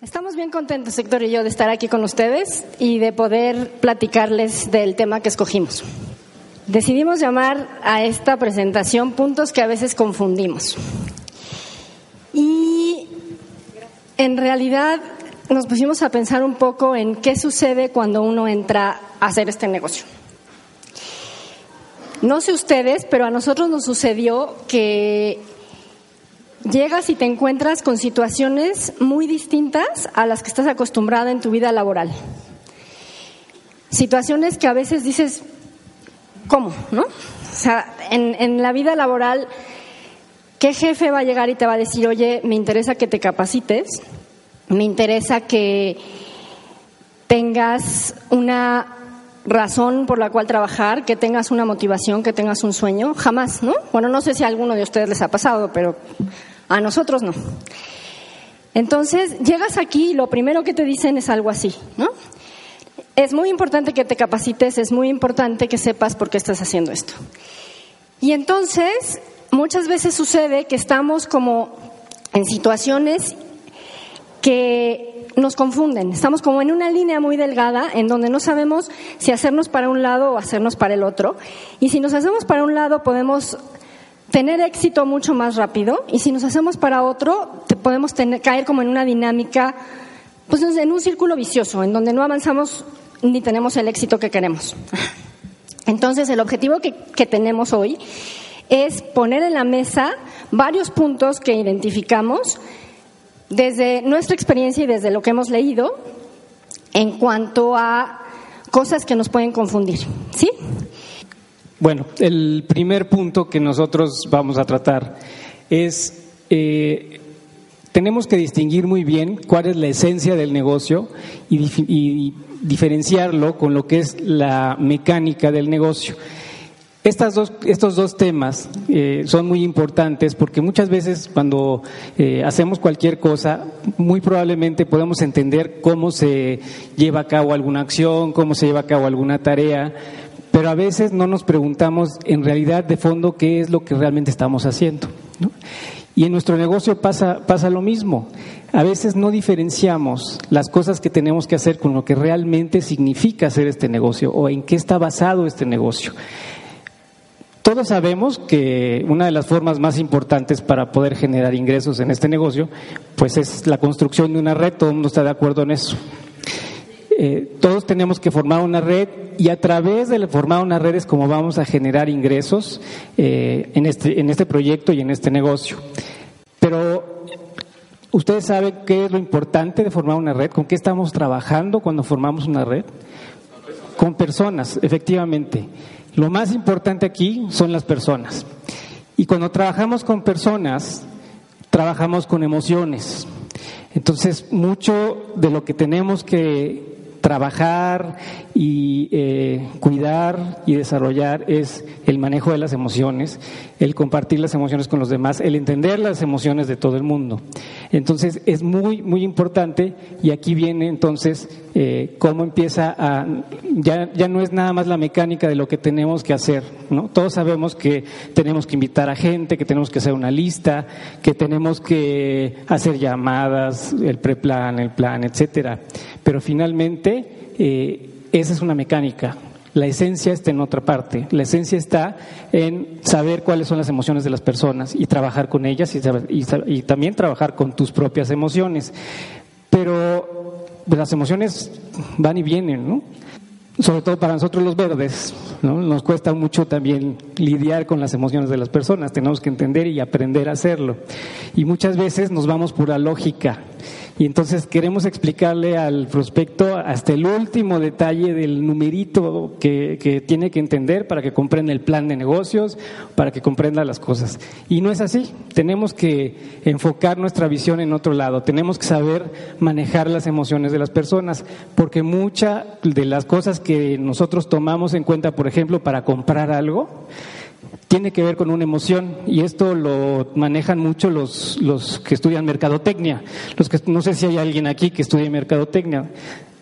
Estamos bien contentos, Héctor y yo, de estar aquí con ustedes y de poder platicarles del tema que escogimos. Decidimos llamar a esta presentación puntos que a veces confundimos. Y en realidad nos pusimos a pensar un poco en qué sucede cuando uno entra a hacer este negocio. No sé ustedes, pero a nosotros nos sucedió que llegas y te encuentras con situaciones muy distintas a las que estás acostumbrada en tu vida laboral. Situaciones que a veces dices, ¿cómo? ¿No? O sea, en, en la vida laboral, ¿qué jefe va a llegar y te va a decir, oye, me interesa que te capacites, me interesa que tengas una razón por la cual trabajar, que tengas una motivación, que tengas un sueño, jamás, ¿no? Bueno, no sé si a alguno de ustedes les ha pasado, pero a nosotros no. Entonces, llegas aquí y lo primero que te dicen es algo así, ¿no? Es muy importante que te capacites, es muy importante que sepas por qué estás haciendo esto. Y entonces, muchas veces sucede que estamos como en situaciones que nos confunden. Estamos como en una línea muy delgada en donde no sabemos si hacernos para un lado o hacernos para el otro. Y si nos hacemos para un lado podemos tener éxito mucho más rápido y si nos hacemos para otro podemos tener, caer como en una dinámica, pues en un círculo vicioso, en donde no avanzamos ni tenemos el éxito que queremos. Entonces el objetivo que, que tenemos hoy es poner en la mesa varios puntos que identificamos desde nuestra experiencia y desde lo que hemos leído en cuanto a cosas que nos pueden confundir. ¿Sí? Bueno, el primer punto que nosotros vamos a tratar es, eh, tenemos que distinguir muy bien cuál es la esencia del negocio y, diferenciarlo con lo que es la mecánica del negocio. Estas dos, estos dos temas eh, son muy importantes porque muchas veces cuando eh, hacemos cualquier cosa, muy probablemente podemos entender cómo se lleva a cabo alguna acción, cómo se lleva a cabo alguna tarea, pero a veces no nos preguntamos en realidad de fondo qué es lo que realmente estamos haciendo. Y en nuestro negocio pasa, pasa lo mismo. A veces no diferenciamos las cosas que tenemos que hacer con lo que realmente significa hacer este negocio o en qué está basado este negocio. Todos sabemos que una de las formas más importantes para poder generar ingresos en este negocio, pues es la construcción de una red, todo el mundo está de acuerdo en eso. Eh, todos tenemos que formar una red y a través de formar una red es como vamos a generar ingresos eh, en, este, en este proyecto y en este negocio. Pero ustedes saben qué es lo importante de formar una red, con qué estamos trabajando cuando formamos una red. Con personas, efectivamente. Lo más importante aquí son las personas. Y cuando trabajamos con personas, trabajamos con emociones. Entonces, mucho de lo que tenemos que trabajar y eh, cuidar y desarrollar es el manejo de las emociones, el compartir las emociones con los demás, el entender las emociones de todo el mundo. Entonces es muy, muy importante y aquí viene entonces eh, cómo empieza a, ya, ya no es nada más la mecánica de lo que tenemos que hacer, ¿no? Todos sabemos que tenemos que invitar a gente, que tenemos que hacer una lista, que tenemos que hacer llamadas, el preplan, el plan, etcétera. Pero finalmente eh, esa es una mecánica. La esencia está en otra parte. La esencia está en saber cuáles son las emociones de las personas y trabajar con ellas y, también trabajar con tus propias emociones. Pero las emociones van y vienen, ¿no? Sobre todo para nosotros los verdes, ¿no? Nos cuesta mucho también lidiar con las emociones de las personas. Tenemos que entender y aprender a hacerlo. Y muchas veces nos vamos por la lógica Y entonces queremos explicarle al prospecto hasta el último detalle del numerito que, que, tiene que entender para que comprenda el plan de negocios, para que comprenda las cosas. Y no es así. Tenemos que enfocar nuestra visión en otro lado. Tenemos que saber manejar las emociones de las personas, porque muchas de las cosas que nosotros tomamos en cuenta, por ejemplo, para comprar algo, tiene que ver con una emoción y esto lo manejan mucho los, los que estudian mercadotecnia. Los que, no sé si hay alguien aquí que estudie mercadotecnia.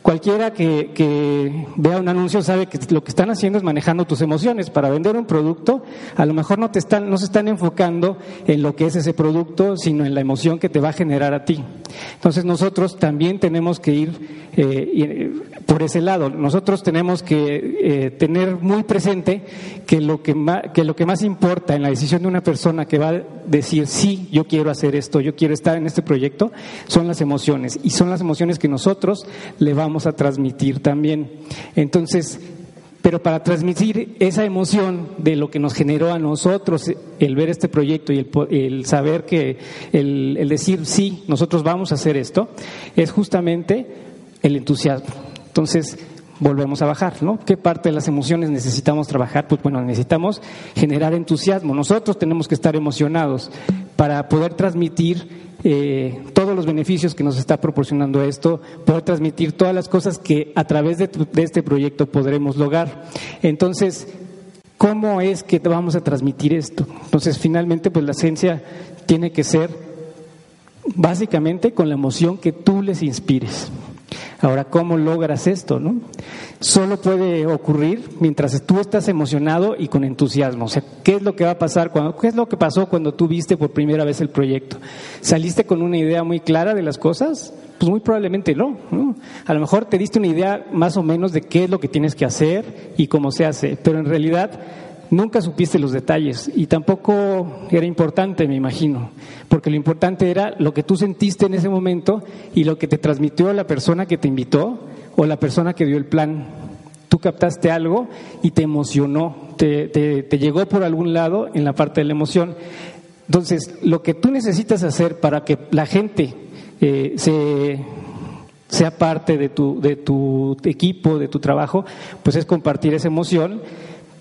Cualquiera que, vea un anuncio sabe que lo que están haciendo es manejando tus emociones. Para vender un producto, a lo mejor no, te están, no se están enfocando en lo que es ese producto, sino en la emoción que te va a generar a ti. Entonces nosotros también tenemos que ir eh, por ese lado. Nosotros tenemos que eh, tener muy presente que lo que, más, que lo que más importa en la decisión de una persona que va a decir, sí, yo quiero hacer esto, yo quiero estar en este proyecto, son las emociones. Y son las emociones que nosotros le vamos a transmitir también. Entonces, pero para transmitir esa emoción de lo que nos generó a nosotros el ver este proyecto y el, saber que, el, el, decir sí, nosotros vamos a hacer esto, es justamente el entusiasmo. Entonces, volvemos a bajar, ¿no? ¿Qué parte de las emociones necesitamos trabajar? Pues bueno, necesitamos generar entusiasmo. Nosotros tenemos que estar emocionados para poder transmitir eh, todos los beneficios que nos está proporcionando esto, poder transmitir todas las cosas que a través de, este proyecto podremos lograr. Entonces, ¿cómo es que vamos a transmitir esto? Entonces, finalmente, pues la esencia tiene que ser básicamente con la emoción que tú les inspires. Ahora, ¿cómo logras esto? No? Solo puede ocurrir mientras tú estás emocionado y con entusiasmo. O sea, ¿qué es lo que va a pasar cuando, qué es lo que pasó cuando tú viste por primera vez el proyecto? ¿Saliste con una idea muy clara de las cosas? Pues muy probablemente no, no. A lo mejor te diste una idea más o menos de qué es lo que tienes que hacer y cómo se hace, pero en realidad nunca supiste los detalles y tampoco era importante, me imagino, porque lo importante era lo que tú sentiste en ese momento y lo que te transmitió la persona que te invitó o la persona que dio el plan. Tú captaste algo y te emocionó, te, te, llegó por algún lado en la parte de la emoción. Entonces, lo que tú necesitas hacer para que la gente eh, se, sea parte de tu, de tu equipo, de tu trabajo, pues es compartir esa emoción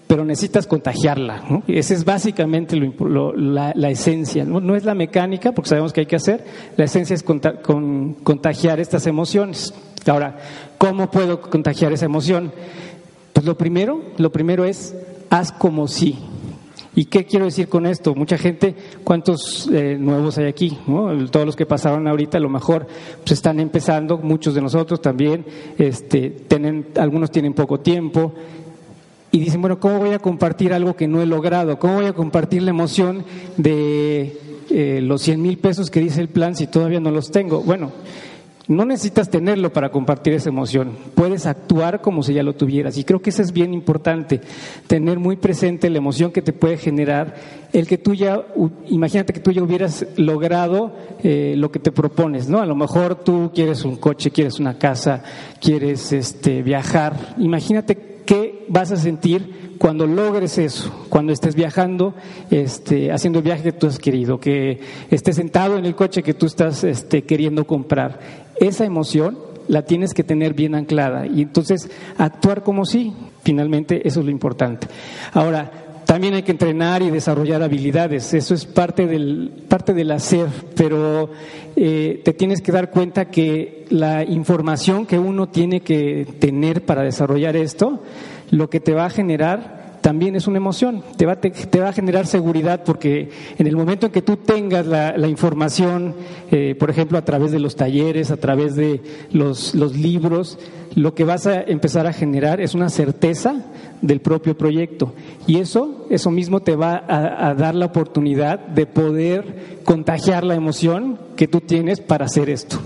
pero necesitas contagiarla. ¿no? Esa es básicamente la, esencia. ¿no? es la mecánica, porque sabemos que hay que hacer, la esencia es contagiar estas emociones. Ahora, ¿cómo puedo contagiar esa emoción? Pues lo primero, lo primero es haz como si. ¿Y qué quiero decir con esto? Mucha gente, ¿cuántos eh, nuevos hay aquí? Todos los que pasaron ahorita a lo mejor pues están empezando, muchos de nosotros también, este, tienen, algunos tienen poco tiempo, y dicen, bueno, ¿cómo voy a compartir algo que no he logrado? ¿Cómo voy a compartir la emoción de eh, los 100 mil pesos que dice el plan si todavía no los tengo? Bueno, no necesitas tenerlo para compartir esa emoción, puedes actuar como si ya lo tuvieras. Y creo que eso es bien importante, tener muy presente la emoción que te puede generar el que tú ya, imagínate que tú ya hubieras logrado eh, lo que te propones, ¿no? A lo mejor tú quieres un coche, quieres una casa, quieres este, viajar. Imagínate ¿Qué vas a sentir cuando logres eso? Cuando estés viajando, este, haciendo el viaje que tú has querido, que estés sentado en el coche que tú estás este, queriendo comprar. Esa emoción la tienes que tener bien anclada y entonces actuar como si, finalmente eso es lo importante. Ahora, también hay que entrenar y desarrollar habilidades, eso es parte del, parte del hacer, pero eh, te tienes que dar cuenta que la información que uno tiene que tener para desarrollar esto, lo que te va a generar también es una emoción, te va, a generar seguridad porque en el momento en que tú tengas la, información, eh, por ejemplo, a través de los talleres, a través de los, libros, lo que vas a empezar a generar es una certeza del propio proyecto. Y eso, eso mismo te va a, dar la oportunidad de poder contagiar la emoción que tú tienes para hacer esto.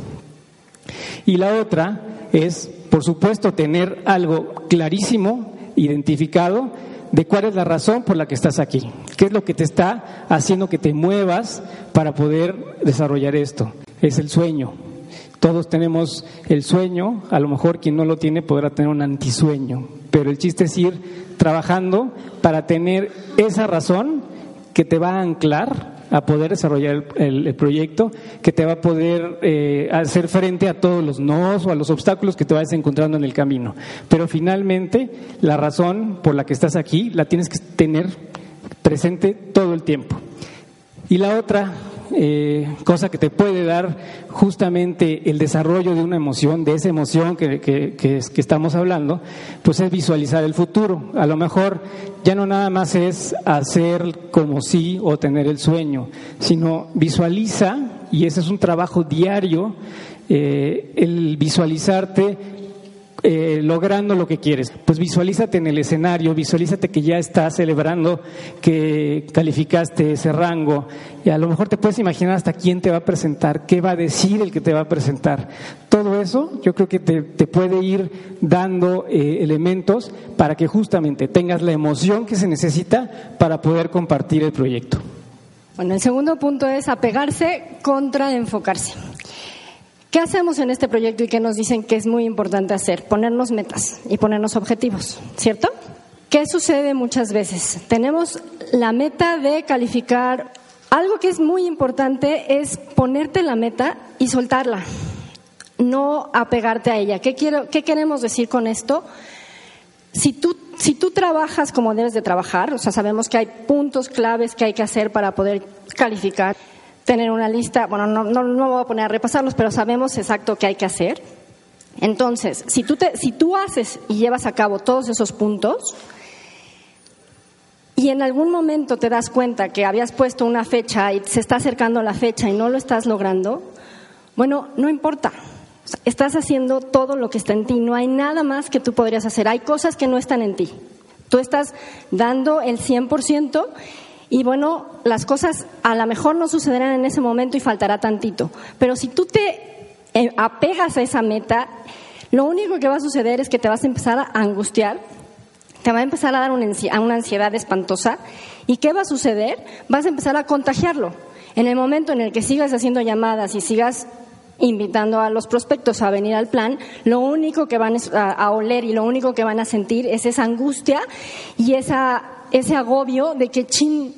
Y la otra es, por supuesto, tener algo clarísimo, identificado, de cuál es la razón por la que estás aquí, qué es lo que te está haciendo que te muevas para poder desarrollar esto. Es el sueño. Todos tenemos el sueño, a lo mejor quien no lo tiene podrá tener un antisueño, pero el chiste es ir trabajando para tener esa razón que te va a anclar a poder desarrollar el, proyecto, que te va a poder eh, hacer frente a todos los nos o a los obstáculos que te vayas encontrando en el camino. Pero finalmente, la razón por la que estás aquí la tienes que tener presente todo el tiempo. Y la otra eh, cosa que te puede dar justamente el desarrollo de una emoción, de esa emoción que, que, estamos hablando, pues es visualizar el futuro. A lo mejor ya no nada más es hacer como sí o tener el sueño, sino visualiza, y ese es un trabajo diario, eh, el visualizarte eh, logrando lo que quieres. Pues visualízate en el escenario, visualízate que ya estás celebrando que calificaste ese rango y a lo mejor te puedes imaginar hasta quién te va a presentar, qué va a decir el que te va a presentar. Todo eso yo creo que te, puede ir dando eh, elementos para que justamente tengas la emoción que se necesita para poder compartir el proyecto. Bueno, el segundo punto es apegarse contra enfocarse. ¿Qué hacemos en este proyecto y qué nos dicen que es muy importante hacer? Ponernos metas y ponernos objetivos, ¿cierto? ¿Qué sucede muchas veces? Tenemos la meta de calificar. Algo que es muy importante es ponerte la meta y soltarla, no apegarte a ella. ¿Qué, quiero, qué queremos decir con esto? Si tú, si tú trabajas como debes de trabajar, o sea, sabemos que hay puntos claves que hay que hacer para poder calificar tener una lista, bueno, no, no, no voy a poner a repasarlos, pero sabemos exacto qué hay que hacer. Entonces, si tú, te, si tú haces y llevas a cabo todos esos puntos y en algún momento te das cuenta que habías puesto una fecha y se está acercando la fecha y no lo estás logrando, bueno, no importa. Estás haciendo todo lo que está en ti. No hay nada más que tú podrías hacer. Hay cosas que no están en ti. Tú estás dando el 100% y bueno, las cosas a lo mejor no sucederán en ese momento y faltará tantito. Pero si tú te eh, apegas a esa meta, lo único que va a suceder es que te vas a empezar a angustiar, te va a empezar a dar una ansiedad espantosa. ¿Y qué va a suceder? Vas a empezar a contagiarlo. En el momento en el que sigas haciendo llamadas y sigas invitando a los prospectos a venir al plan, lo único que van a, oler y lo único que van a sentir es esa angustia y esa, ese agobio de que, chin,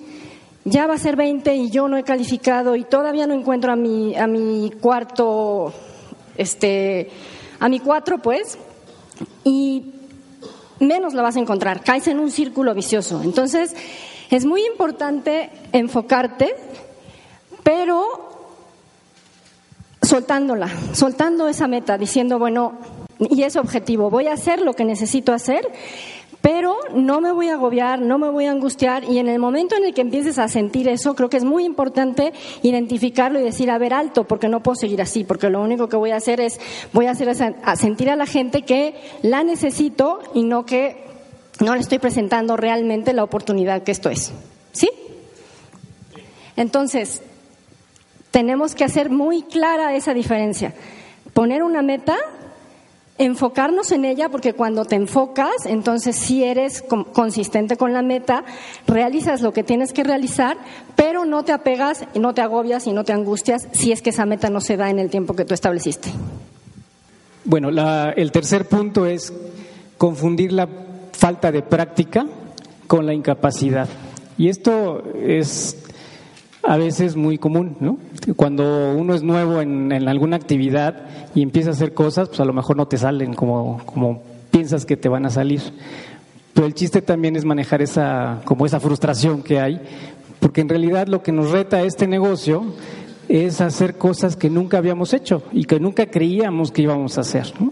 ya va a ser 20 y yo no he calificado y todavía no encuentro a mi, a mi cuarto, este, a mi cuatro, pues, y menos la vas a encontrar, caes en un círculo vicioso. Entonces, es muy importante enfocarte, pero soltándola, soltando esa meta, diciendo, bueno, y ese objetivo, voy a hacer lo que necesito hacer pero no me voy a agobiar, no me voy a angustiar y en el momento en el que empieces a sentir eso, creo que es muy importante identificarlo y decir, a ver, alto, porque no puedo seguir así, porque lo único que voy a hacer es, voy a hacer a sentir a la gente que la necesito y no que no le estoy presentando realmente la oportunidad que esto es. ¿Sí? Entonces, tenemos que hacer muy clara esa diferencia. Poner una meta enfocarnos en ella porque cuando te enfocas, entonces si eres consistente con la meta, realizas lo que tienes que realizar, pero no te apegas, no te agobias y no te angustias si es que esa meta no se da en el tiempo que tú estableciste. Bueno, el tercer punto es confundir la falta de práctica con la incapacidad. Y esto es a veces muy común, ¿no? Cuando uno es nuevo en, alguna actividad y empieza a hacer cosas, pues a lo mejor no te salen como, como piensas que te van a salir. Pero el chiste también es manejar esa, como esa frustración que hay, porque en realidad lo que nos reta este negocio es hacer cosas que nunca habíamos hecho y que nunca creíamos que íbamos a hacer. ¿no?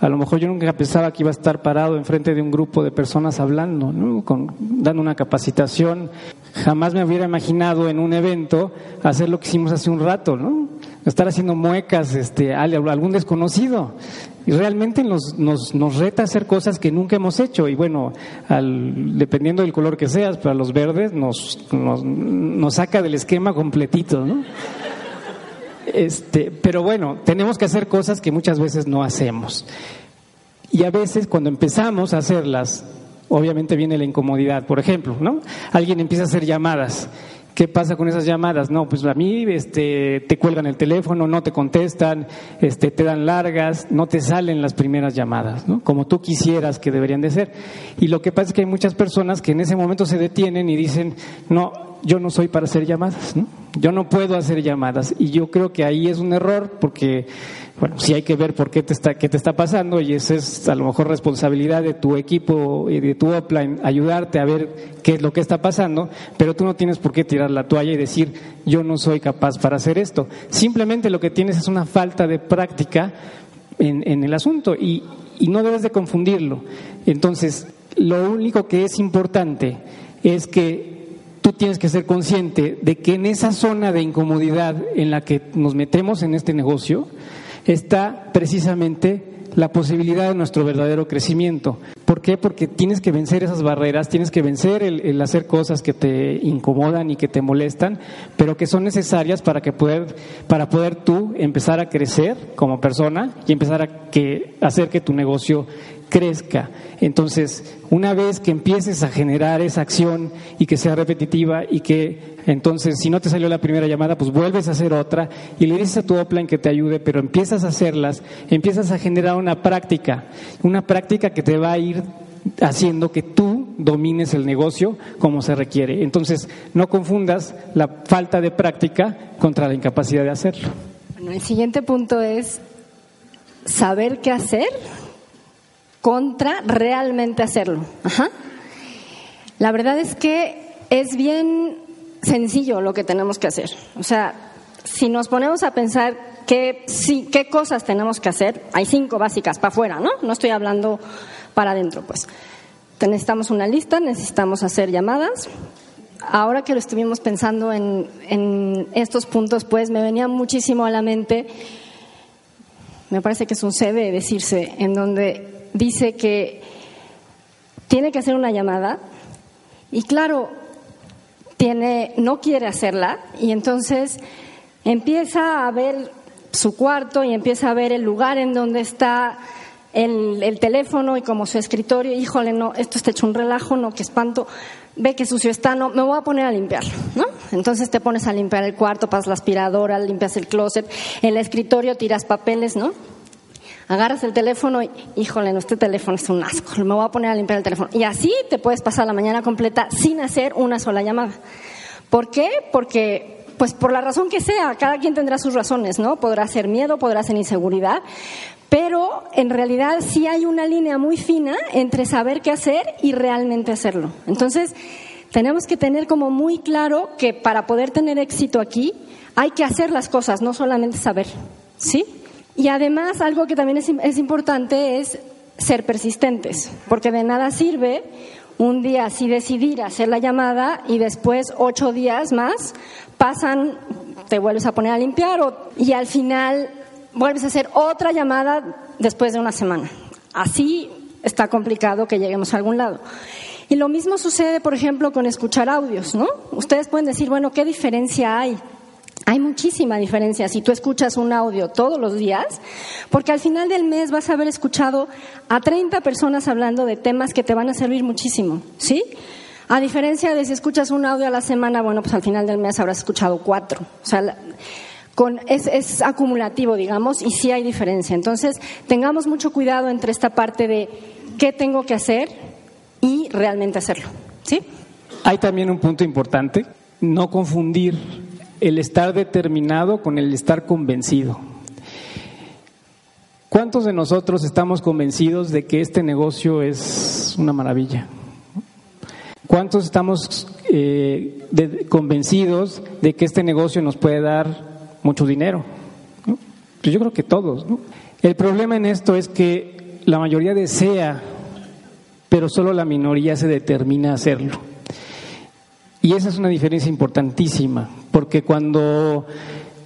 A lo mejor yo nunca pensaba que iba a estar parado enfrente de un grupo de personas hablando, ¿no? Con, dando una capacitación. Jamás me hubiera imaginado en un evento hacer lo que hicimos hace un rato, ¿no? Estar haciendo muecas este, a algún desconocido. Y realmente nos, nos, nos reta hacer cosas que nunca hemos hecho. Y bueno, al, dependiendo del color que seas, pero a los verdes nos, nos, nos saca del esquema completito, ¿no? Este, pero bueno, tenemos que hacer cosas que muchas veces no hacemos. Y a veces cuando empezamos a hacerlas, obviamente viene la incomodidad. Por ejemplo, ¿no? Alguien empieza a hacer llamadas. ¿Qué pasa con esas llamadas? No, pues a mí este, te cuelgan el teléfono, no te contestan, este, te dan largas, no te salen las primeras llamadas, ¿no? Como tú quisieras que deberían de ser. Y lo que pasa es que hay muchas personas que en ese momento se detienen y dicen, no, yo no soy para hacer llamadas, ¿no? Yo no puedo hacer llamadas y yo creo que ahí es un error porque, bueno, sí hay que ver por qué te está, qué te está pasando y esa es a lo mejor responsabilidad de tu equipo y de tu offline ayudarte a ver qué es lo que está pasando, pero tú no tienes por qué tirar la toalla y decir yo no soy capaz para hacer esto. Simplemente lo que tienes es una falta de práctica en, en el asunto y, y no debes de confundirlo. Entonces, lo único que es importante es que tienes que ser consciente de que en esa zona de incomodidad en la que nos metemos en este negocio está precisamente la posibilidad de nuestro verdadero crecimiento. ¿Por qué? Porque tienes que vencer esas barreras, tienes que vencer el, hacer cosas que te incomodan y que te molestan, pero que son necesarias para que poder, para poder tú empezar a crecer como persona y empezar a que, hacer que tu negocio crezca. Entonces, una vez que empieces a generar esa acción y que sea repetitiva y que entonces, si no te salió la primera llamada, pues vuelves a hacer otra y le dices a tu offline que te ayude, pero empiezas a hacerlas, empiezas a generar una práctica, una práctica que te va a ir haciendo que tú domines el negocio como se requiere. Entonces, no confundas la falta de práctica contra la incapacidad de hacerlo. Bueno, el siguiente punto es saber qué hacer contra realmente hacerlo. La verdad es que es bien sencillo lo que tenemos que hacer. O sea, si nos ponemos a pensar qué, sí, qué cosas tenemos que hacer, hay cinco básicas para afuera, ¿no? No estoy hablando para adentro, pues. Necesitamos una lista, necesitamos hacer llamadas. Ahora que lo estuvimos pensando en, en estos puntos, pues me venía muchísimo a la mente, me parece que es un C de decirse, en donde dice que tiene que hacer una llamada y claro, tiene, no quiere hacerla y entonces empieza a ver su cuarto y empieza a ver el lugar en donde está el, teléfono y como su escritorio, híjole, no, esto está hecho un relajo, no, qué espanto, ve que sucio está, no, me voy a poner a limpiarlo, ¿no? Entonces te pones a limpiar el cuarto, pasas la aspiradora, limpias el closet, el escritorio, tiras papeles, ¿no? Agarras el teléfono y, híjole, no, este teléfono es un asco, me voy a poner a limpiar el teléfono. Y así te puedes pasar la mañana completa sin hacer una sola llamada. ¿Por qué? Porque, pues por la razón que sea, cada quien tendrá sus razones, ¿no? Podrá ser miedo, podrá ser inseguridad, pero en realidad sí hay una línea muy fina entre saber qué hacer y realmente hacerlo. Entonces, tenemos que tener como muy claro que para poder tener éxito aquí hay que hacer las cosas, no solamente saber, ¿sí? Y además, algo que también es, importante es ser persistentes, porque de nada sirve un día así decidir hacer la llamada y después ocho días más pasan, te vuelves a poner a limpiar y al final vuelves a hacer otra llamada después de una semana. Así está complicado que lleguemos a algún lado. Y lo mismo sucede, por ejemplo, con escuchar audios, ¿no? Ustedes pueden decir, bueno, ¿qué diferencia hay? Hay muchísima diferencia si tú escuchas un audio todos los días, porque al final del mes vas a haber escuchado a 30 personas hablando de temas que te van a servir muchísimo, ¿sí? A diferencia de si escuchas un audio a la semana, bueno, pues al final del mes habrás escuchado cuatro. O sea, con, es, es acumulativo, digamos, y sí hay diferencia. Entonces, tengamos mucho cuidado entre esta parte de qué tengo que hacer y realmente hacerlo, ¿sí? Hay también un punto importante, no confundir el estar determinado con el estar convencido. ¿Cuántos de nosotros estamos convencidos de que este negocio es una maravilla? ¿Cuántos estamos eh, convencidos de que este negocio nos puede dar mucho dinero? Pues yo creo que todos. El problema en esto es que la mayoría desea, pero solo la minoría se determina a hacerlo. Y esa es una diferencia importantísima, porque cuando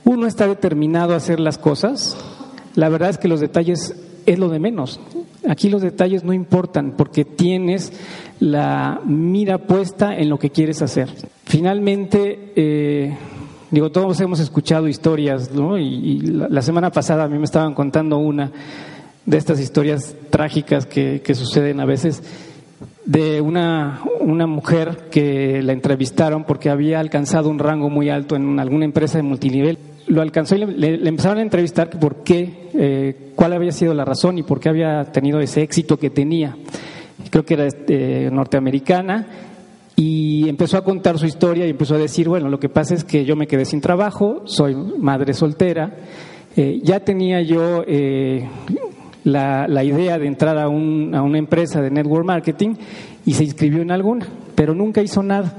uno está determinado a hacer las cosas, la verdad es que los detalles es lo de menos. Aquí los detalles no importan porque tienes la mira puesta en lo que quieres hacer. Finalmente, eh, digo, todos hemos escuchado historias, ¿no? Y, la, semana pasada a mí me estaban contando una de estas historias trágicas que, que suceden a veces de una, una mujer que la entrevistaron porque había alcanzado un rango muy alto en alguna empresa de multinivel. Lo alcanzó y le, empezaron a entrevistar por qué, eh, cuál había sido la razón y por qué había tenido ese éxito que tenía. Creo que era este, norteamericana Y empezó a contar su historia y empezó a decir, bueno, lo que pasa es que yo me quedé sin trabajo, soy madre soltera, eh, ya tenía yo eh, la, la, idea de entrar a, un, a una empresa de network marketing y se inscribió en alguna, pero nunca hizo nada.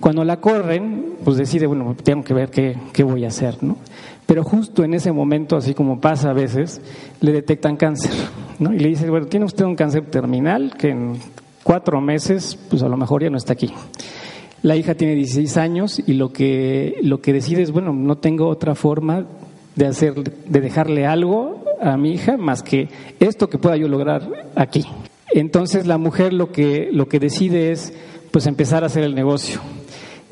Cuando la corren, pues decide, bueno, tengo que ver qué, qué voy a hacer, ¿no? Pero justo en ese momento, así como pasa a veces, le detectan cáncer, ¿no? Y le dice, bueno, tiene usted un cáncer terminal que en cuatro meses, pues a lo mejor ya no está aquí. La hija tiene 16 años y lo que, lo que decide es, bueno, no tengo otra forma de hacer, de dejarle algo a mi hija más que esto que pueda yo lograr aquí. Entonces la mujer lo que, lo que decide es, pues empezar a hacer el negocio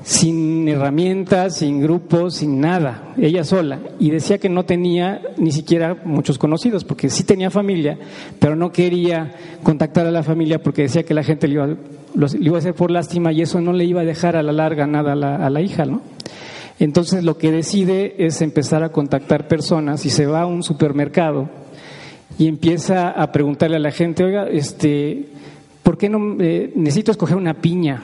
sin herramientas, sin grupos, sin nada, ella sola. Y decía que no tenía ni siquiera muchos conocidos, porque sí tenía familia, pero no quería contactar a la familia porque decía que la gente le iba, le iba a hacer por lástima y eso no le iba a dejar a la larga nada a la, a la hija, ¿no? Entonces lo que decide es empezar a contactar personas y se va a un supermercado y empieza a preguntarle a la gente, oiga, este, ¿por qué no eh, necesito escoger una piña?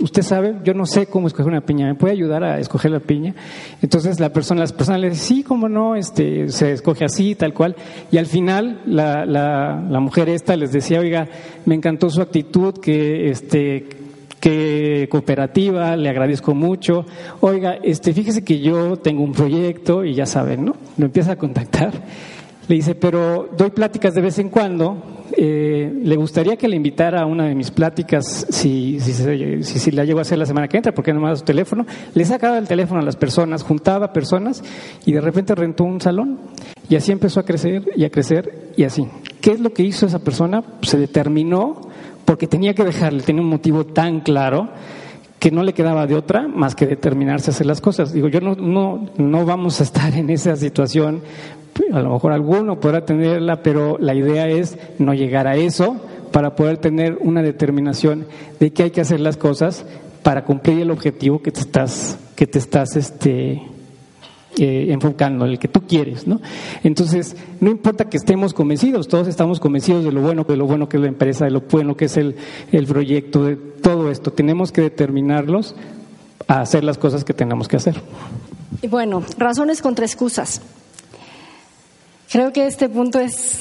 usted sabe, yo no sé cómo escoger una piña, ¿me puede ayudar a escoger la piña? Entonces la persona, las personas le dicen, sí, cómo no, este, se escoge así, tal cual. Y al final la, la, la mujer esta les decía, oiga, me encantó su actitud, que este, que cooperativa, le agradezco mucho. Oiga, este, fíjese que yo tengo un proyecto y ya saben, ¿no? Me empieza a contactar. Le dice, pero doy pláticas de vez en cuando. Eh, ¿Le gustaría que le invitara a una de mis pláticas si, si, si, si, la llego a hacer la semana que entra? Porque no me da su teléfono. Le sacaba el teléfono a las personas, juntaba personas y de repente rentó un salón. Y así empezó a crecer y a crecer y así. ¿Qué es lo que hizo esa persona? Se determinó porque tenía que dejarle, tenía un motivo tan claro que no le quedaba de otra más que determinarse a hacer las cosas. Digo, yo no, no, no vamos a estar en esa situación a lo mejor alguno podrá tenerla, pero la idea es no llegar a eso para poder tener una determinación de que hay que hacer las cosas para cumplir el objetivo que te estás, que te estás este, eh, enfocando, el que tú quieres, ¿no? Entonces, no importa que estemos convencidos, todos estamos convencidos de lo bueno, de lo bueno que es la empresa, de lo bueno que es el, el proyecto, de todo esto. Tenemos que determinarlos a hacer las cosas que tenemos que hacer. Y bueno, razones contra excusas. Creo que este punto es,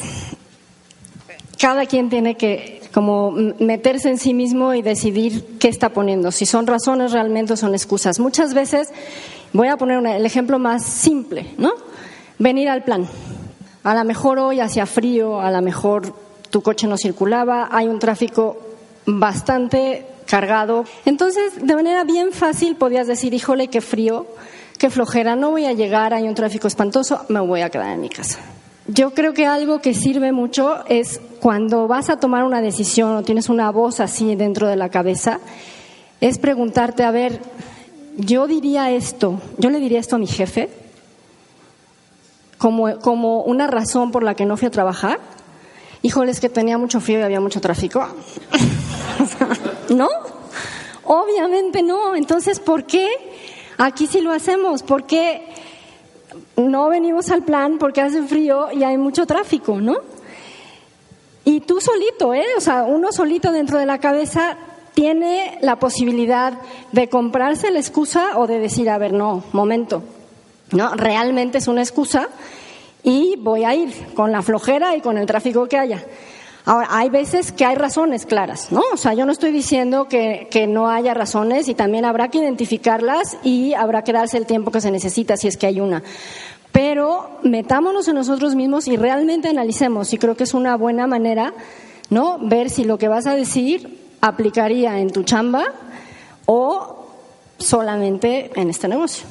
cada quien tiene que como meterse en sí mismo y decidir qué está poniendo, si son razones realmente o son excusas. Muchas veces, voy a poner el ejemplo más simple, ¿no? Venir al plan. A lo mejor hoy hacía frío, a lo mejor tu coche no circulaba, hay un tráfico bastante cargado. Entonces, de manera bien fácil podías decir, híjole, qué frío, qué flojera, no voy a llegar, hay un tráfico espantoso, me voy a quedar en mi casa. Yo creo que algo que sirve mucho es cuando vas a tomar una decisión o tienes una voz así dentro de la cabeza, es preguntarte, a ver, yo diría esto, yo le diría esto a mi jefe como, como una razón por la que no fui a trabajar. Híjole, es que tenía mucho frío y había mucho tráfico. ¿No? Obviamente no. Entonces, ¿por qué aquí sí lo hacemos? ¿Por qué no venimos al plan porque hace frío y hay mucho tráfico, ¿no? Y tú solito, ¿eh? O sea, uno solito dentro de la cabeza tiene la posibilidad de comprarse la excusa o de decir, a ver, no, momento, ¿no? Realmente es una excusa y voy a ir con la flojera y con el tráfico que haya. Ahora, hay veces que hay razones claras, ¿no? O sea, yo no estoy diciendo que, que, no haya razones y también habrá que identificarlas y habrá que darse el tiempo que se necesita si es que hay una. Pero metámonos en nosotros mismos y realmente analicemos, y creo que es una buena manera, ¿no? Ver si lo que vas a decir aplicaría en tu chamba o solamente en este negocio.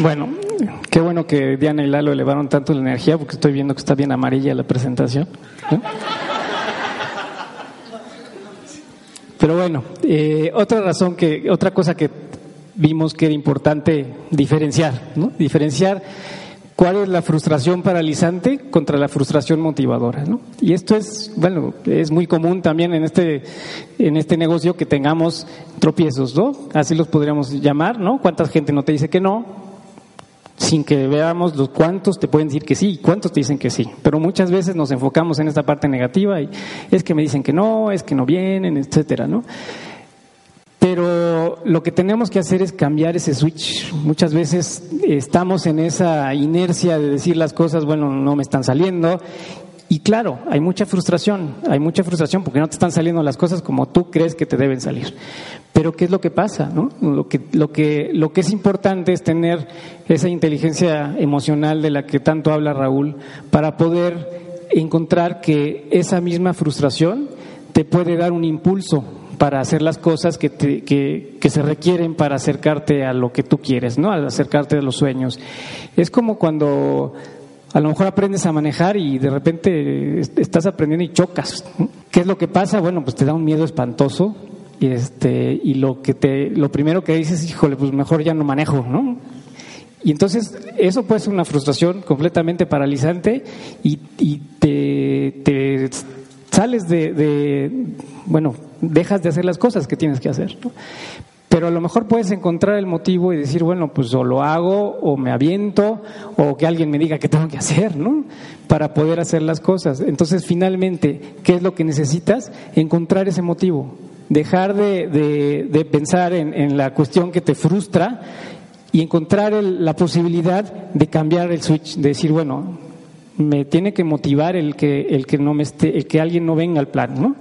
Bueno, qué bueno que Diana y Lalo elevaron tanto la energía porque estoy viendo que está bien amarilla la presentación. Pero bueno, eh, otra razón que, otra cosa que vimos que era importante diferenciar, ¿no? Diferenciar cuál es la frustración paralizante contra la frustración motivadora, ¿no? Y esto es, bueno, es muy común también en este, en este negocio que tengamos tropiezos, ¿no? Así los podríamos llamar, ¿no? ¿Cuánta gente no te dice que no? sin que veamos los cuántos te pueden decir que sí y cuántos te dicen que sí. Pero muchas veces nos enfocamos en esta parte negativa y es que me dicen que no, es que no vienen, etcétera, ¿no? Pero lo que tenemos que hacer es cambiar ese switch. Muchas veces estamos en esa inercia de decir las cosas, bueno, no me están saliendo. Y claro, hay mucha frustración, hay mucha frustración porque no te están saliendo las cosas como tú crees que te deben salir. Pero ¿qué es lo que pasa? ¿no? Lo, que, lo, que, lo que es importante es tener esa inteligencia emocional de la que tanto habla Raúl para poder encontrar que esa misma frustración te puede dar un impulso para hacer las cosas que, que, se requieren para acercarte a lo que tú quieres, ¿no? Al acercarte a los sueños. Es como cuando a lo mejor aprendes a manejar y de repente estás aprendiendo y chocas. ¿Qué es lo que pasa? Bueno, pues te da un miedo espantoso y este y lo que te lo primero que dices, híjole, pues mejor ya no manejo, ¿no? Y entonces eso puede ser una frustración completamente paralizante y, te, te sales de, bueno, dejas de hacer las cosas que tienes que hacer. Pero a lo mejor puedes encontrar el motivo y decir, bueno, pues o lo hago o me aviento o que alguien me diga qué tengo que hacer, ¿no? Para poder hacer las cosas. Entonces, finalmente, ¿qué es lo que necesitas? Encontrar ese motivo. Dejar de, pensar en, la cuestión que te frustra y encontrar la posibilidad de cambiar el switch, de decir, bueno, me tiene que motivar el que, el que, no me esté, el que alguien no venga al plan, ¿no?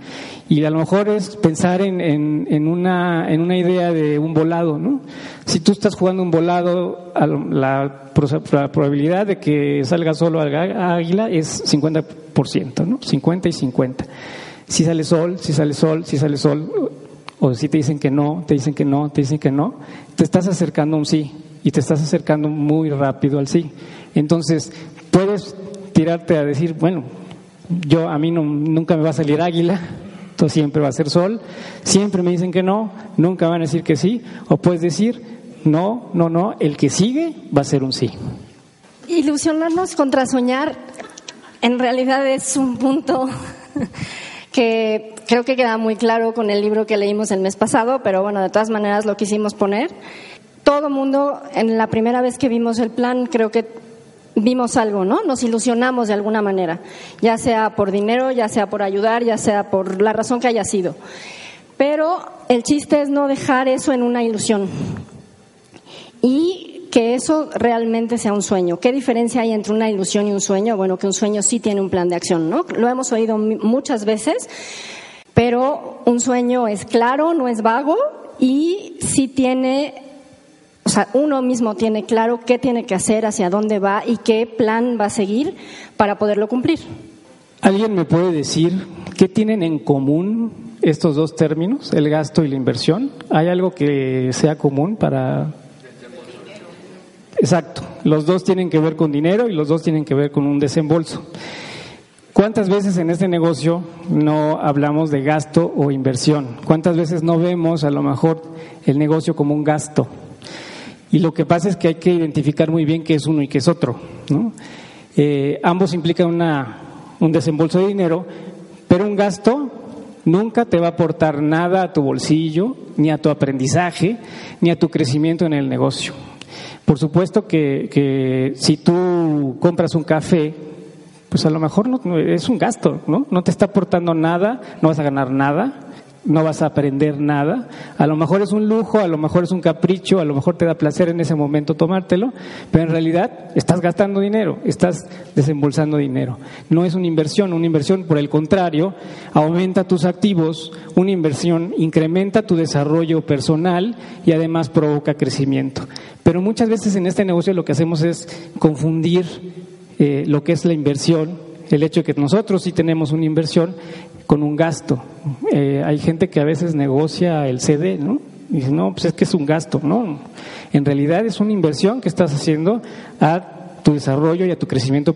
Y a lo mejor es pensar en, en, una, en una idea de un volado, ¿no? Si tú estás jugando un volado, la, probabilidad de que salga solo águila es 50%, ¿no? 50 y 50. Si sale sol, si sale sol, si sale sol, o si te dicen que no, te dicen que no, te dicen que no, te estás acercando a un sí y te estás acercando muy rápido al sí. Entonces, puedes tirarte a decir, bueno, yo a mí no, nunca me va a salir águila, todo siempre va a ser sol, siempre me dicen que no, nunca van a decir que sí, o puedes decir, no, no, no, el que sigue va a ser un sí. Ilusionarnos contra soñar en realidad es un punto que creo que queda muy claro con el libro que leímos el mes pasado, pero bueno, de todas maneras lo quisimos poner. Todo mundo, en la primera vez que vimos el plan, creo que vimos algo, ¿no? Nos ilusionamos de alguna manera, ya sea por dinero, ya sea por ayudar, ya sea por la razón que haya sido. Pero el chiste es no dejar eso en una ilusión y que eso realmente sea un sueño. ¿Qué diferencia hay entre una ilusión y un sueño? Bueno, que un sueño sí tiene un plan de acción, ¿no? Lo hemos oído muchas veces, pero un sueño es claro, no es vago y sí tiene o sea, uno mismo tiene claro qué tiene que hacer, hacia dónde va y qué plan va a seguir para poderlo cumplir. ¿Alguien me puede decir qué tienen en común estos dos términos, el gasto y la inversión? ¿Hay algo que sea común para... Exacto, los dos tienen que ver con dinero y los dos tienen que ver con un desembolso. ¿Cuántas veces en este negocio no hablamos de gasto o inversión? ¿Cuántas veces no vemos a lo mejor el negocio como un gasto? Y lo que pasa es que hay que identificar muy bien qué es uno y qué es otro. Eh, ambos implican una, un desembolso de dinero, pero un gasto nunca te va a aportar nada a tu bolsillo, ni a tu aprendizaje, ni a tu crecimiento en el negocio. Por supuesto que, que si tú compras un café, pues a lo mejor no, es un gasto, ¿no? No te está aportando nada, no vas a ganar nada, no vas a aprender nada. A lo mejor es un lujo, a lo mejor es un capricho, a lo mejor te da placer en ese momento tomártelo, pero en realidad estás gastando dinero, estás desembolsando dinero. No es una inversión, una inversión por el contrario aumenta tus activos, una inversión incrementa tu desarrollo personal y además provoca crecimiento. Pero muchas veces en este negocio lo que hacemos es confundir eh, lo que es la inversión el hecho de que nosotros sí tenemos una inversión con un gasto. Eh, hay gente que a veces negocia el CD, ¿no? Y dice, no, pues es que es un gasto, ¿no? En realidad es una inversión que estás haciendo a tu desarrollo y a tu crecimiento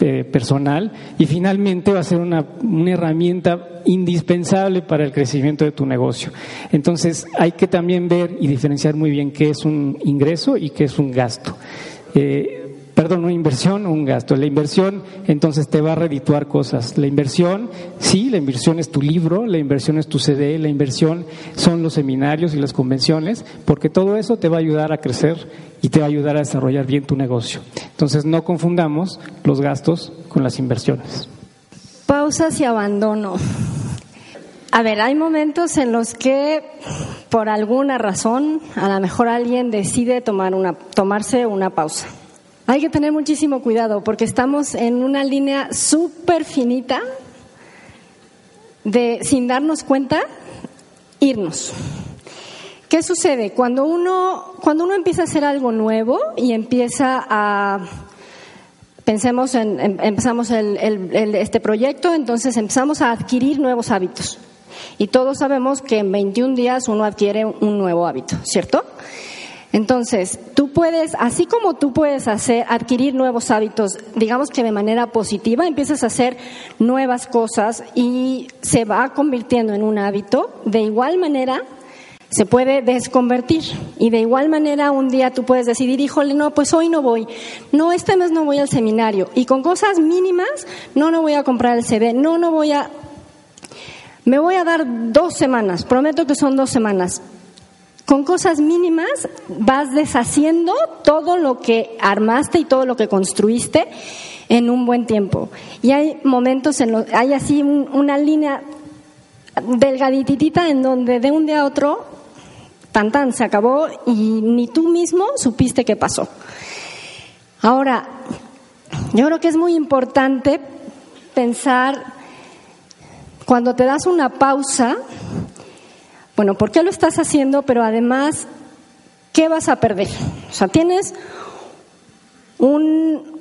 eh, personal y finalmente va a ser una, herramienta indispensable para el crecimiento de tu negocio. Entonces hay que también ver y diferenciar muy bien qué es un ingreso y qué es un gasto. Eh, perdón, una inversión un gasto. La inversión entonces te va a redituar cosas. La inversión, sí, la inversión es tu libro, la inversión es tu CD, la inversión son los seminarios y las convenciones, porque todo eso te va a ayudar a crecer y te va a ayudar a desarrollar bien tu negocio. Entonces no confundamos los gastos con las inversiones. Pausas y abandono. A ver, hay momentos en los que por alguna razón a lo mejor alguien decide tomar una, tomarse una pausa hay que tener muchísimo cuidado porque estamos en una línea súper finita de, sin darnos cuenta, irnos. ¿Qué sucede? Cuando uno, cuando uno empieza a hacer algo nuevo y empieza a pensemos en, em, empezamos este proyecto, entonces empezamos a adquirir nuevos hábitos. Y todos sabemos que en 21 días uno adquiere un nuevo hábito, ¿cierto? Entonces, tú puedes, así como tú puedes hacer, adquirir nuevos hábitos, digamos que de manera positiva, empiezas a hacer nuevas cosas y se va convirtiendo en un hábito, de igual manera se puede desconvertir. Y de igual manera un día tú puedes decidir, híjole, no, pues hoy no voy. No, este mes no voy al seminario. Y con cosas mínimas, no, no voy a comprar el CD. No, no voy a... Me voy a dar dos semanas, prometo que son dos semanas. Con cosas mínimas vas deshaciendo todo lo que armaste y todo lo que construiste en un buen tiempo. Y hay momentos en los, hay así una línea delgaditita en donde de un día a otro, tan tan, se acabó y ni tú mismo supiste qué pasó. Ahora, yo creo que es muy importante pensar cuando te das una pausa, bueno, ¿por qué lo estás haciendo? Pero además, ¿qué vas a perder? O sea, tienes un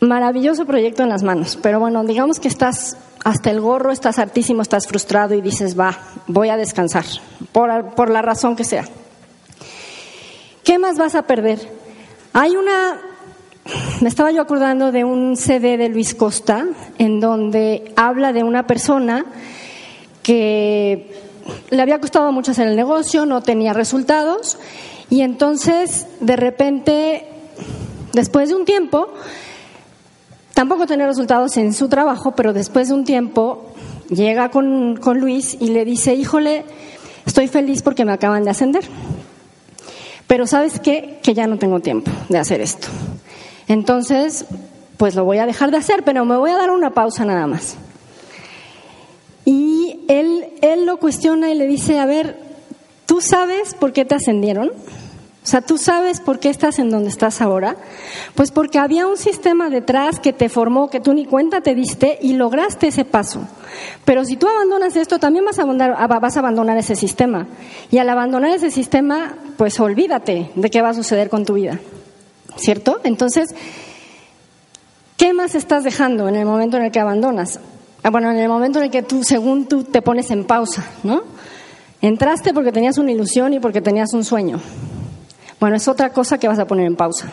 maravilloso proyecto en las manos, pero bueno, digamos que estás hasta el gorro, estás hartísimo, estás frustrado y dices, va, voy a descansar, por, por la razón que sea. ¿Qué más vas a perder? Hay una, me estaba yo acordando de un CD de Luis Costa, en donde habla de una persona que le había costado mucho hacer el negocio, no tenía resultados y entonces de repente, después de un tiempo, tampoco tenía resultados en su trabajo, pero después de un tiempo llega con, con Luis y le dice, híjole, estoy feliz porque me acaban de ascender. Pero sabes qué? Que ya no tengo tiempo de hacer esto. Entonces, pues lo voy a dejar de hacer, pero me voy a dar una pausa nada más. Y él, él lo cuestiona y le dice, a ver, ¿tú sabes por qué te ascendieron? O sea, ¿tú sabes por qué estás en donde estás ahora? Pues porque había un sistema detrás que te formó, que tú ni cuenta te diste y lograste ese paso. Pero si tú abandonas esto, también vas a abandonar, vas a abandonar ese sistema. Y al abandonar ese sistema, pues olvídate de qué va a suceder con tu vida. ¿Cierto? Entonces, ¿qué más estás dejando en el momento en el que abandonas? Ah, bueno, en el momento en el que tú, según tú, te pones en pausa, ¿no? Entraste porque tenías una ilusión y porque tenías un sueño. Bueno, es otra cosa que vas a poner en pausa.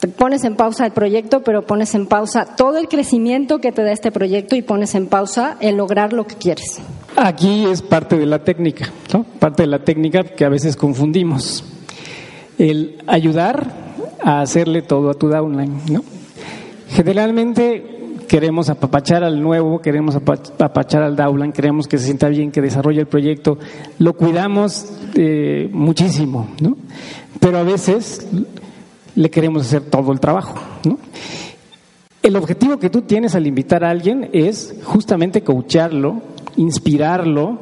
Te pones en pausa el proyecto, pero pones en pausa todo el crecimiento que te da este proyecto y pones en pausa el lograr lo que quieres. Aquí es parte de la técnica, ¿no? Parte de la técnica que a veces confundimos. El ayudar a hacerle todo a tu downline, ¿no? Generalmente queremos apapachar al nuevo, queremos apapachar al Daulan, queremos que se sienta bien, que desarrolle el proyecto, lo cuidamos eh, muchísimo, ¿no? Pero a veces le queremos hacer todo el trabajo, ¿no? El objetivo que tú tienes al invitar a alguien es justamente coacharlo, inspirarlo,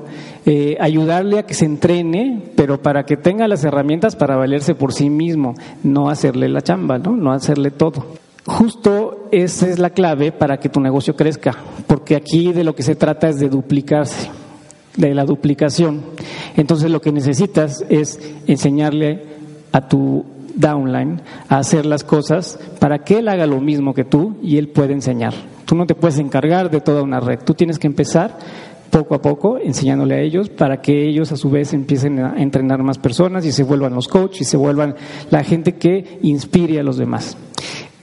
eh, ayudarle a que se entrene, pero para que tenga las herramientas para valerse por sí mismo, no hacerle la chamba, ¿no? No hacerle todo. Justo esa es la clave para que tu negocio crezca, porque aquí de lo que se trata es de duplicarse, de la duplicación. Entonces lo que necesitas es enseñarle a tu downline a hacer las cosas para que él haga lo mismo que tú y él pueda enseñar. Tú no te puedes encargar de toda una red, tú tienes que empezar poco a poco enseñándole a ellos para que ellos a su vez empiecen a entrenar más personas y se vuelvan los coaches y se vuelvan la gente que inspire a los demás.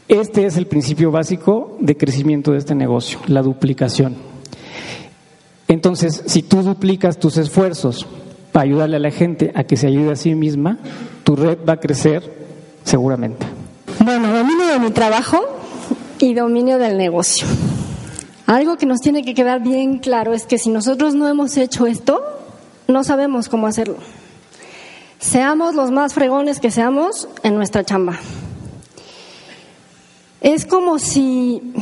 Este es el principio básico de crecimiento de este negocio, la duplicación. Entonces, si tú duplicas tus esfuerzos para ayudarle a la gente a que se ayude a sí misma, tu red va a crecer seguramente. Bueno, dominio de mi trabajo y dominio del negocio. Algo que nos tiene que quedar bien claro es que si nosotros no hemos hecho esto, no sabemos cómo hacerlo. Seamos los más fregones que seamos en nuestra chamba. Es como si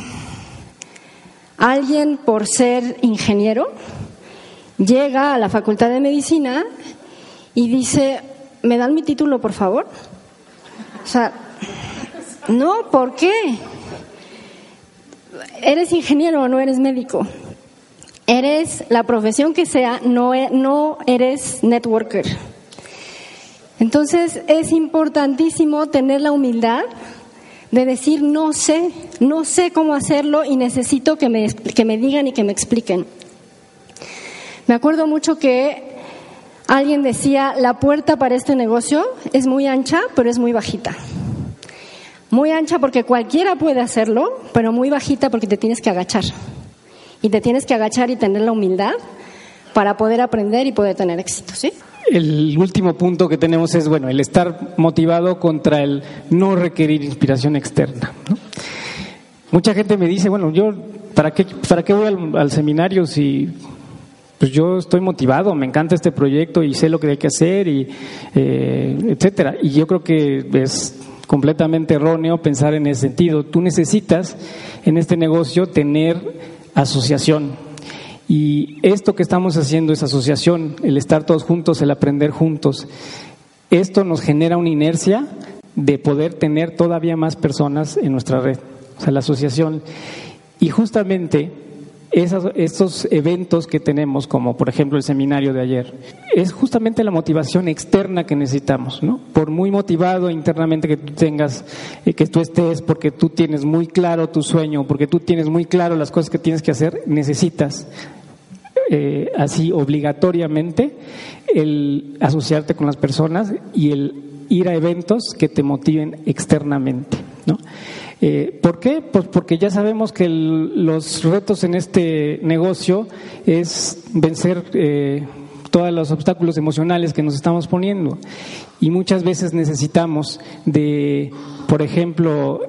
alguien, por ser ingeniero, llega a la Facultad de Medicina y dice, ¿me dan mi título, por favor? O sea, no, ¿por qué? eres ingeniero o no eres médico. Eres la profesión que sea, no, e, no eres networker. Entonces es importantísimo tener la humildad de decir no sé, no sé cómo hacerlo y necesito que me, que me digan y que me expliquen. Me acuerdo mucho que alguien decía, la puerta para este negocio es muy ancha, pero es muy bajita. Muy ancha porque cualquiera puede hacerlo, pero muy bajita porque te tienes que agachar. Y te tienes que agachar y tener la humildad para poder aprender y poder tener éxito, ¿sí? El último punto que tenemos es, bueno, el estar motivado contra el no requerir inspiración externa. Mucha gente me dice, bueno, yo, ¿para qué, para qué voy al, seminario si pues yo estoy motivado, me encanta este proyecto y sé lo que hay que hacer y eh, etcétera. Y yo creo que es completamente erróneo pensar en ese sentido. Tú necesitas en este negocio tener asociación. Y esto que estamos haciendo es asociación, el estar todos juntos, el aprender juntos. Esto nos genera una inercia de poder tener todavía más personas en nuestra red, o sea, la asociación. Y justamente estos eventos que tenemos, como por ejemplo el seminario de ayer, es justamente la motivación externa que necesitamos, ¿no? Por muy motivado internamente que tú tengas, eh, que tú estés, porque tú tienes muy claro tu sueño, porque tú tienes muy claro las cosas que tienes que hacer, necesitas eh, así obligatoriamente el asociarte con las personas y el ir a eventos que te motiven externamente, ¿no? Eh, ¿Por qué? Pues porque ya sabemos que los retos en este negocio es vencer eh, todos los obstáculos emocionales que nos estamos poniendo. Y muchas veces necesitamos de, por ejemplo,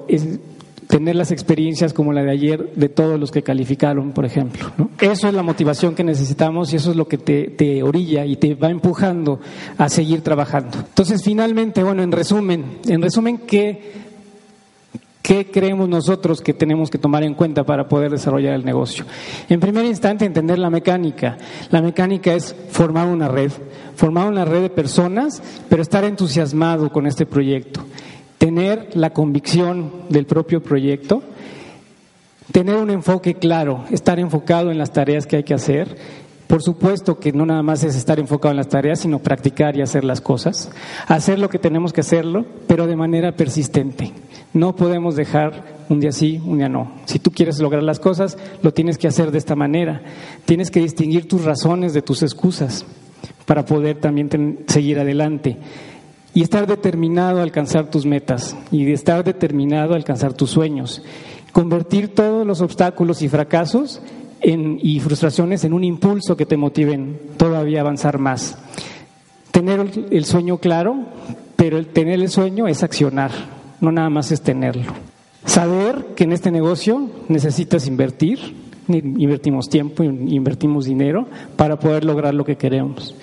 tener las experiencias como la de ayer de todos los que calificaron, por ejemplo. Eso es la motivación que necesitamos y eso es lo que te, te, orilla y te va empujando a seguir trabajando. Entonces, finalmente, bueno, en resumen, en resumen, ¿qué ¿Qué creemos nosotros que tenemos que tomar en cuenta para poder desarrollar el negocio? En primer instante, entender la mecánica. La mecánica es formar una red, formar una red de personas, pero estar entusiasmado con este proyecto, tener la convicción del propio proyecto, tener un enfoque claro, estar enfocado en las tareas que hay que hacer por supuesto que no nada más es estar enfocado en las tareas, sino practicar y hacer las cosas. Hacer lo que tenemos que hacerlo, pero de manera persistente. No podemos dejar un día sí, un día no. Si tú quieres lograr las cosas, lo tienes que hacer de esta manera. Tienes que distinguir tus razones de tus excusas para poder también seguir adelante. Y estar determinado a alcanzar tus metas y estar determinado a alcanzar tus sueños. Convertir todos los obstáculos y fracasos y frustraciones en un impulso que te motiven todavía a avanzar más. Tener el sueño claro, pero el tener el sueño es accionar, no nada más es tenerlo. Saber que en este negocio necesitas invertir, invertimos tiempo, invertimos dinero para poder lograr lo que queremos.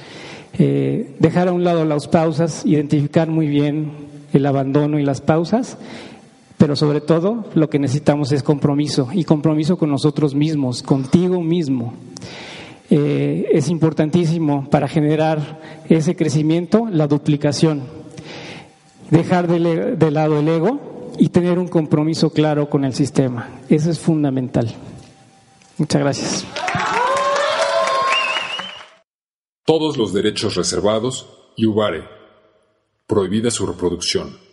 Eh, dejar a un lado las pausas, identificar muy bien el abandono y las pausas pero sobre todo lo que necesitamos es compromiso y compromiso con nosotros mismos, contigo mismo. Eh, es importantísimo para generar ese crecimiento la duplicación, dejar de, de lado el ego y tener un compromiso claro con el sistema. Eso es fundamental. Muchas gracias. Todos los derechos reservados y Ubare. Prohibida su reproducción.